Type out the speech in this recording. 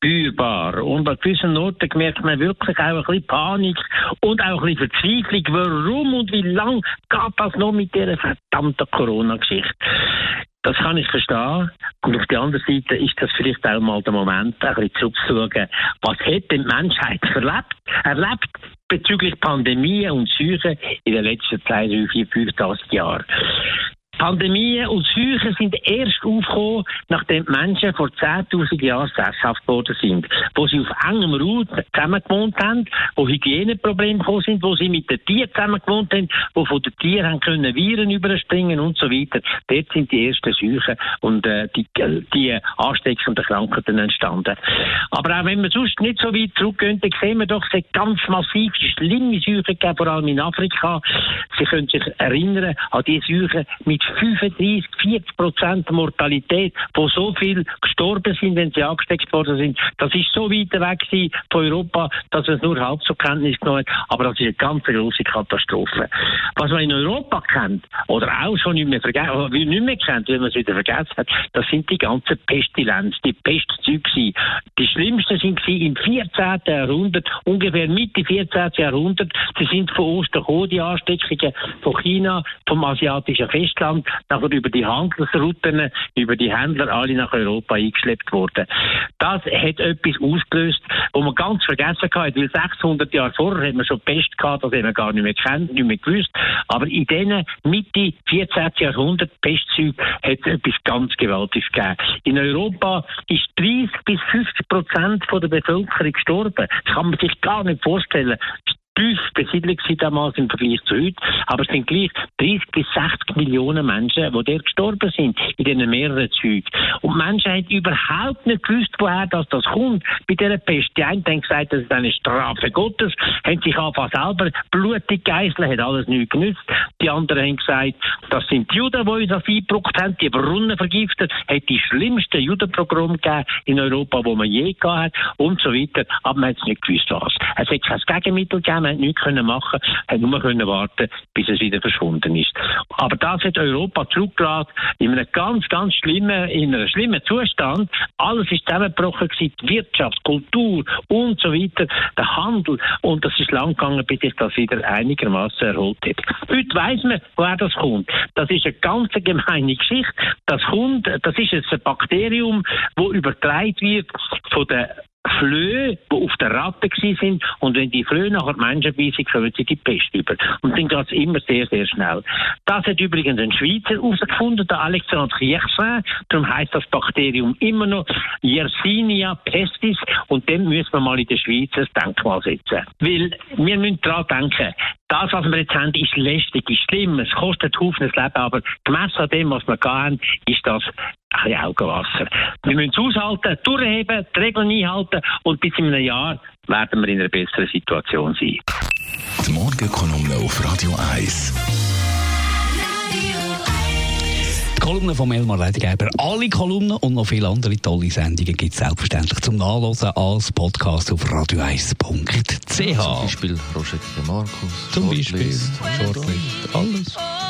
spürbar. Und an gewissen Orten merkt man wirklich auch ein bisschen Panik und auch ein bisschen Verzweiflung. Warum und wie lang geht das noch mit dieser verdammten Corona-Geschichte? Das kann ich verstehen. Und auf der anderen Seite ist das vielleicht auch mal der Moment, ein bisschen zurückzuschauen. Was hat die Menschheit erlebt, erlebt bezüglich Pandemie und Seuchen in den letzten 2, 3, 4, 5, 80 Jahren? Pandemien und Seuchen sind erst aufgekommen, nachdem die Menschen vor 10.000 Jahren sesshaft geworden sind, wo sie auf engem Raum zusammen gewohnt haben, wo Hygieneprobleme gekommen sind, wo sie mit den Tieren zusammen gewohnt haben, wo von den Tieren haben können Viren überspringen und so weiter. Dort sind die ersten Seuchen und äh, die, die ansteckenden Krankheiten entstanden. Aber auch wenn wir sonst nicht so weit zurückgehen, dann sehen wir doch, es hat ganz massiv schlimme Seuchen gegeben, vor allem in Afrika. Sie können sich erinnern an die Seuchen mit 35, 40 Prozent Mortalität, wo so viel gestorben sind, wenn sie angesteckt worden sind. Das ist so weit weg von Europa, dass man es nur halb zur Kenntnis genommen hat. Aber das ist eine ganz große Katastrophe. Was man in Europa kennt, oder auch schon nicht mehr, vergessen, nicht mehr kennt, wenn man es wieder vergessen hat, das sind die ganzen Pestilenz, die Pestzeuge. Die schlimmsten sind im 14. Jahrhundert, ungefähr Mitte 14. Jahrhundert. Sie sind von Osten gekommen, die Ansteckungen von China, vom asiatischen Festland Russland, nachher über die Handelsrouten, über die Händler alle nach Europa eingeschleppt worden. Das hat etwas ausgelöst, wo man ganz vergessen hat, weil 600 Jahre vorher hat man schon Pest gehabt, das haben wir gar nicht mehr kennt, nicht mehr gewusst. Aber in diesen Mitte 14. Jahrhundert Pestzeug hat es etwas ganz Gewaltiges gegeben. In Europa ist 30 bis 50 Prozent der Bevölkerung gestorben. Das kann man sich gar nicht vorstellen tief besiedelt sie damals im Vergleich zu heute. Aber es sind gleich 30 bis 60 Millionen Menschen, die dort gestorben sind, in diesen mehreren Zügen. Und Menschen haben überhaupt nicht gewusst, woher das, das kommt. Bei dieser Pest. Die einen haben gesagt, das ist eine Strafe Gottes, haben sich einfach selber blutig geißeln, hat alles nichts genützt. Die anderen haben gesagt, das sind die Juden, die uns das eingebrockt haben, die Brunnen vergiftet, hat die schlimmsten Judenprogramme gegeben in Europa, wo man je gehabt hat und so weiter. Aber man hat nicht gewusst, was. Es hat kein Gegenmittel gegeben, man hat nichts können machen, hat nur können warten, bis es wieder verschwunden ist. Aber das hat Europa zurückgelassen in einem ganz, ganz schlimmen, in einem schlimmen Zustand. Alles ist zusammengebrochen gewesen, Wirtschaft, Kultur und so weiter, der Handel. Und das ist lang gegangen, bis sich das wieder einigermaßen erholt hat. Heute weiss man, woher das kommt. Das ist eine ganz gemeine Geschichte. Das kommt, das ist ein Bakterium, das übertragen wird von der Flöhe, die auf der Ratte sind und wenn die Flöhe nachher Menschen beißen, kommen sie die Pest über. Und dann geht es immer sehr, sehr schnell. Das hat übrigens ein Schweizer herausgefunden, der Alexandre Yersin. Darum heißt das Bakterium immer noch Yersinia pestis und dem müssen wir mal in der Schweiz ein Denkmal setzen. Weil wir müssen daran denken, das, was wir jetzt haben, ist lästig, ist schlimm, es kostet Haufen Leben, aber gemessen an dem, was wir haben, ist das ein bisschen Augenwasser. Wir müssen es aushalten, durchheben, die Regeln einhalten und bis in einem Jahr werden wir in einer besseren Situation sein. Die Morgenkolumne auf Radio 1. Die Kolumne von Elmar Ledigerber. Alle Kolumnen und noch viele andere tolle Sendungen gibt es selbstverständlich zum Nachlesen als Podcast auf radio1.ch. Zum Beispiel Roger Markus. Zum Beispiel Shortlist. Alles.